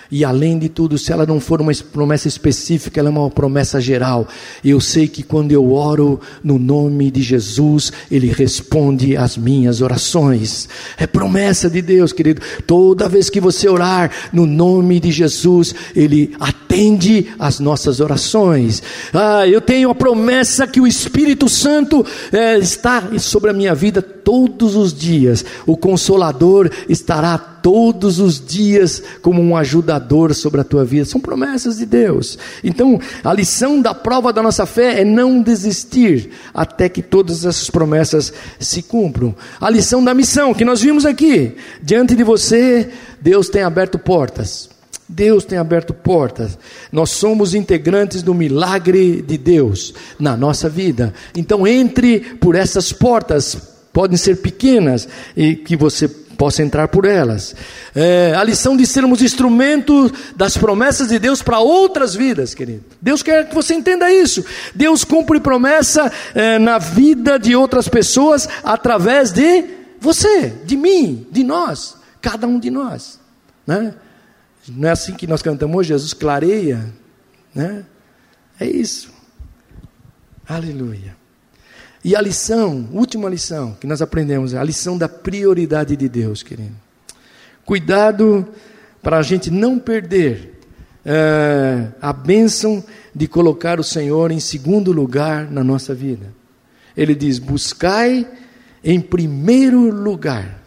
E além de tudo, se ela não for uma promessa específica, ela é uma promessa geral. Eu sei que quando eu oro no nome de Jesus, Ele responde às minhas orações. É promessa de Deus, querido. Toda vez que você orar no nome de Jesus, Ele atende às nossas orações. Ah, eu tenho a promessa que o Espírito Santo é, está sobre a minha vida todos os dias. O Consolador estará todos os dias como um ajudador sobre a tua vida. São promessas de Deus. Então, a lição da prova da nossa fé é não desistir até que todas essas promessas se cumpram. A lição da missão que nós vimos aqui, diante de você, Deus tem aberto portas. Deus tem aberto portas. Nós somos integrantes do milagre de Deus na nossa vida. Então entre por essas portas, podem ser pequenas e que você possa entrar por elas. É, a lição de sermos instrumentos das promessas de Deus para outras vidas, querido. Deus quer que você entenda isso. Deus cumpre promessa é, na vida de outras pessoas através de você, de mim, de nós, cada um de nós. Né? Não é assim que nós cantamos hoje, Jesus clareia. Né? É isso. Aleluia. E a lição, última lição que nós aprendemos, é a lição da prioridade de Deus, querido. Cuidado para a gente não perder é, a bênção de colocar o Senhor em segundo lugar na nossa vida. Ele diz: buscai em primeiro lugar.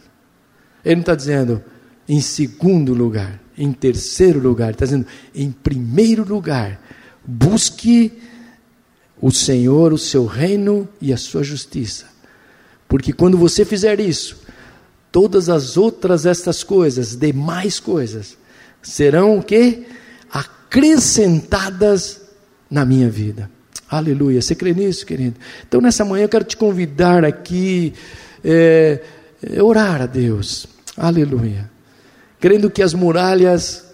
Ele não está dizendo em segundo lugar, em terceiro lugar, ele está dizendo em primeiro lugar. Busque o Senhor, o seu reino e a sua justiça. Porque quando você fizer isso, todas as outras estas coisas, demais coisas, serão o que? Acrescentadas na minha vida. Aleluia. Você crê nisso, querido? Então, nessa manhã eu quero te convidar aqui, é, é, orar a Deus. Aleluia. Crendo que as muralhas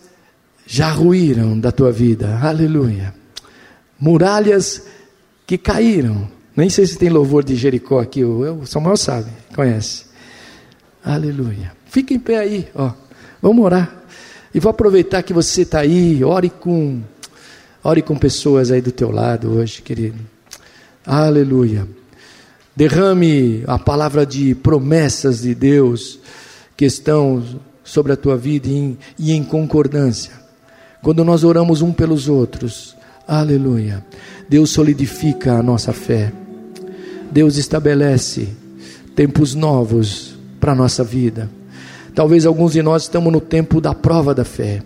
já ruíram da tua vida. Aleluia. Muralhas que caíram. Nem sei se tem louvor de Jericó aqui, o Samuel sabe, conhece. Aleluia. Fica em pé aí, ó. Vamos orar. E vou aproveitar que você está aí, ore com, ore com pessoas aí do teu lado hoje, querido. Aleluia. Derrame a palavra de promessas de Deus que estão sobre a tua vida e e em concordância. Quando nós oramos um pelos outros, aleluia. Deus solidifica a nossa fé. Deus estabelece tempos novos para a nossa vida. Talvez alguns de nós estamos no tempo da prova da fé,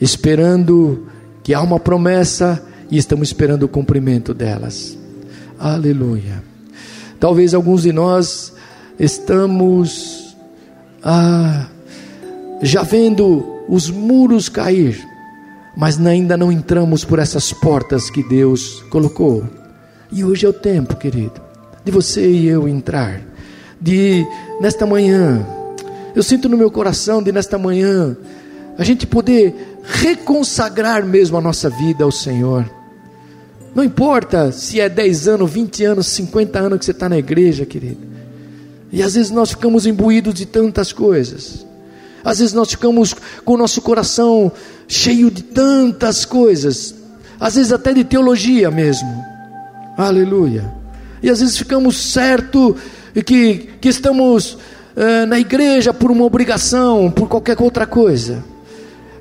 esperando que há uma promessa e estamos esperando o cumprimento delas. Aleluia. Talvez alguns de nós estamos ah, já vendo os muros cair mas ainda não entramos por essas portas que Deus colocou. E hoje é o tempo, querido, de você e eu entrar, de nesta manhã, eu sinto no meu coração de nesta manhã a gente poder reconsagrar mesmo a nossa vida ao Senhor. Não importa se é 10 anos, 20 anos, 50 anos que você está na igreja, querido. E às vezes nós ficamos imbuídos de tantas coisas. Às vezes nós ficamos com o nosso coração cheio de tantas coisas. Às vezes até de teologia mesmo. Aleluia. E às vezes ficamos certo que, que estamos eh, na igreja por uma obrigação, por qualquer outra coisa.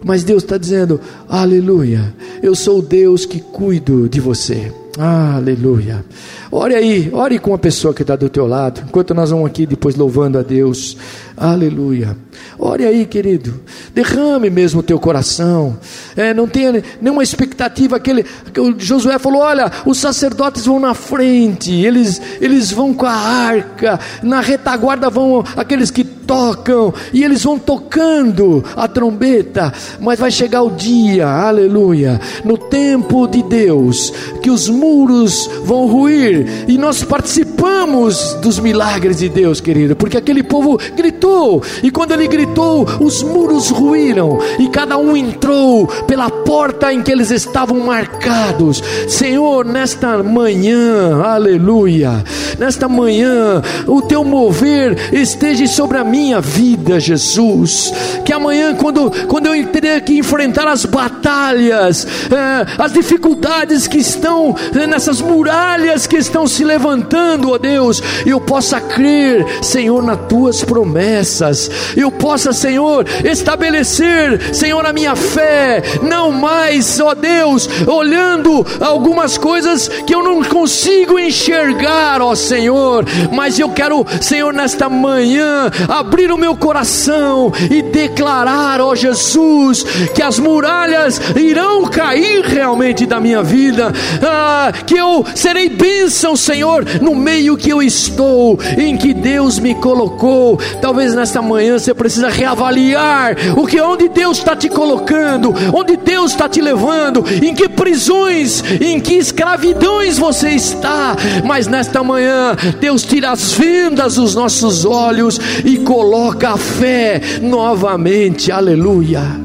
Mas Deus está dizendo: Aleluia, eu sou o Deus que cuido de você. Aleluia. Ore aí, ore com a pessoa que está do teu lado, enquanto nós vamos aqui depois louvando a Deus. Aleluia. Ore aí, querido. Derrame mesmo o teu coração. É, não tenha nenhuma expectativa. Aquele, o Josué falou: olha, os sacerdotes vão na frente, eles, eles vão com a arca, na retaguarda vão aqueles que tocam, e eles vão tocando a trombeta, mas vai chegar o dia, aleluia, no tempo de Deus, que os muros vão ruir, e nós participamos dos milagres de Deus, querido, porque aquele povo gritou e quando ele gritou, os muros ruíram, e cada um entrou pela porta em que eles estavam marcados. Senhor, nesta manhã, aleluia, nesta manhã, o teu mover esteja sobre a minha vida, Jesus. Que amanhã, quando, quando eu ter que enfrentar as batalhas, eh, as dificuldades que estão eh, nessas muralhas que estão se levantando, ó Deus, eu possa crer, Senhor, nas tuas promessas promessas, eu possa, Senhor, estabelecer, Senhor, a minha fé, não mais, ó Deus, olhando algumas coisas que eu não consigo enxergar, ó Senhor, mas eu quero, Senhor, nesta manhã, abrir o meu coração e declarar, ó Jesus, que as muralhas irão cair realmente da minha vida, ah, que eu serei bênção, Senhor, no meio que eu estou, em que Deus me colocou, talvez nesta manhã você precisa reavaliar o que onde Deus está te colocando, onde Deus está te levando, em que prisões, em que escravidões você está. Mas nesta manhã Deus tira as vendas dos nossos olhos e coloca a fé novamente. Aleluia.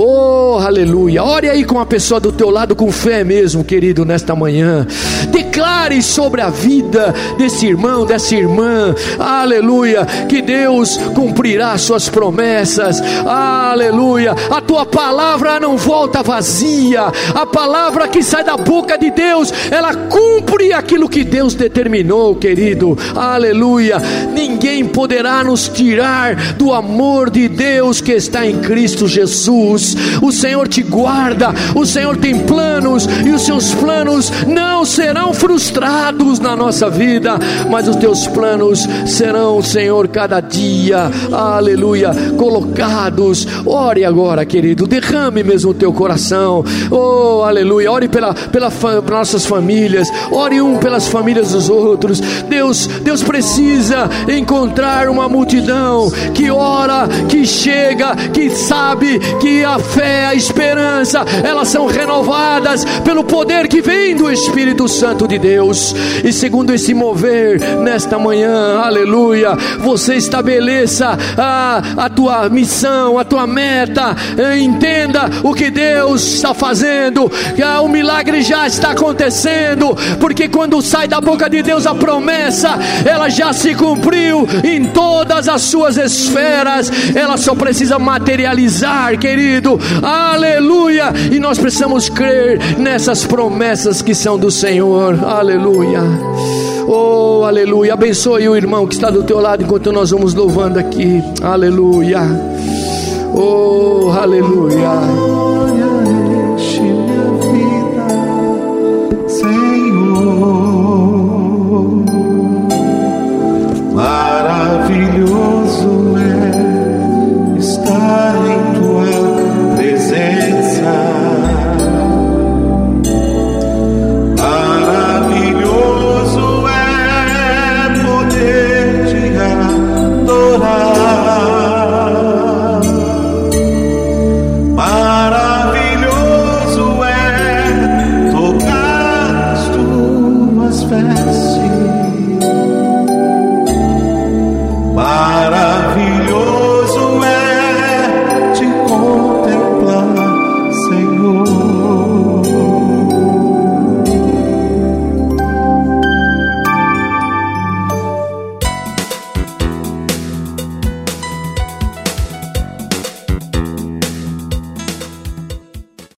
Oh, aleluia. Ore aí com a pessoa do teu lado com fé mesmo, querido, nesta manhã. Sobre a vida desse irmão, dessa irmã. Aleluia. Que Deus cumprirá suas promessas. Aleluia. A tua palavra não volta vazia. A palavra que sai da boca de Deus, ela cumpre aquilo que Deus determinou, querido. Aleluia. Ninguém poderá nos tirar do amor de Deus que está em Cristo Jesus. O Senhor te guarda, o Senhor tem planos e os seus planos não serão frustrados na nossa vida, mas os teus planos serão, Senhor, cada dia, aleluia, colocados. Ore agora, querido, derrame mesmo o teu coração, oh, aleluia. Ore pela, pela nossas famílias, ore um pelas famílias dos outros. Deus, Deus precisa encontrar uma multidão que ora, que chega, que sabe que a fé, a esperança, elas são renovadas pelo poder que vem do Espírito Santo de Deus. E segundo esse mover nesta manhã, aleluia, você estabeleça a, a tua missão, a tua meta, entenda o que Deus está fazendo, ah, o milagre já está acontecendo, porque quando sai da boca de Deus a promessa, ela já se cumpriu em todas as suas esferas, ela só precisa materializar, querido. Aleluia. E nós precisamos crer nessas promessas que são do Senhor, aleluia. Oh, aleluia. Abençoe o irmão que está do teu lado enquanto nós vamos louvando aqui, aleluia. Oh, aleluia.